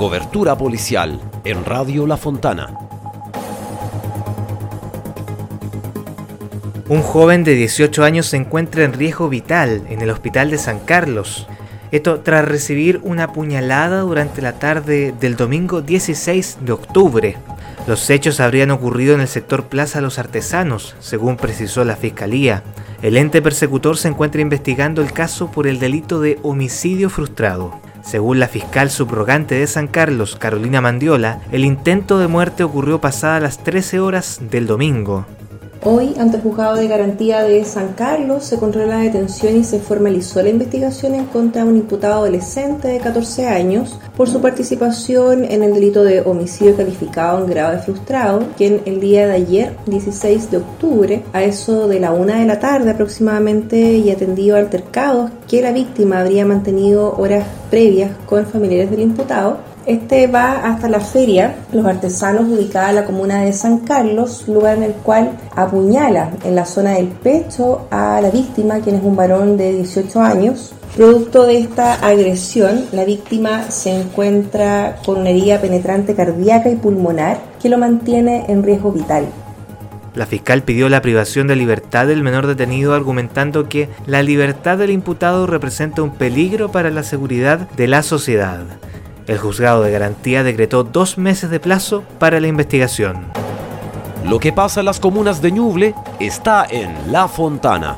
Cobertura policial en Radio La Fontana. Un joven de 18 años se encuentra en riesgo vital en el hospital de San Carlos. Esto tras recibir una puñalada durante la tarde del domingo 16 de octubre. Los hechos habrían ocurrido en el sector Plaza Los Artesanos, según precisó la Fiscalía. El ente persecutor se encuentra investigando el caso por el delito de homicidio frustrado. Según la fiscal subrogante de San Carlos, Carolina Mandiola, el intento de muerte ocurrió pasada las 13 horas del domingo. Hoy, ante el juzgado de garantía de San Carlos, se controló la detención y se formalizó la investigación en contra de un imputado adolescente de 14 años por su participación en el delito de homicidio calificado en grado de frustrado, quien el día de ayer, 16 de octubre, a eso de la una de la tarde aproximadamente, y atendido altercados que la víctima habría mantenido horas previas con familiares del imputado, este va hasta la feria Los Artesanos ubicada en la comuna de San Carlos, lugar en el cual apuñala en la zona del pecho a la víctima, quien es un varón de 18 años. Producto de esta agresión, la víctima se encuentra con una herida penetrante cardíaca y pulmonar que lo mantiene en riesgo vital. La fiscal pidió la privación de libertad del menor detenido argumentando que la libertad del imputado representa un peligro para la seguridad de la sociedad. El juzgado de garantía decretó dos meses de plazo para la investigación. Lo que pasa en las comunas de Ñuble está en La Fontana.